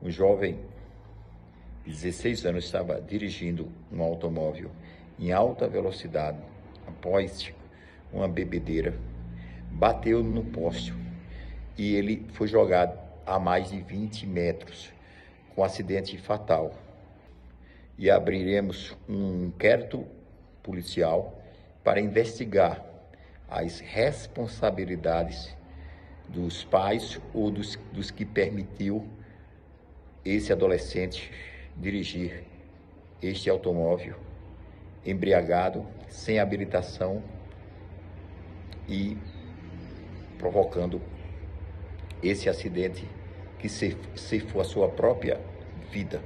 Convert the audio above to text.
Um jovem de 16 anos estava dirigindo um automóvel em alta velocidade após uma bebedeira, bateu no poste e ele foi jogado a mais de 20 metros, com acidente fatal. E abriremos um inquérito policial para investigar as responsabilidades dos pais ou dos, dos que permitiu esse adolescente dirigir este automóvel embriagado, sem habilitação e provocando esse acidente que ceifou a sua própria vida.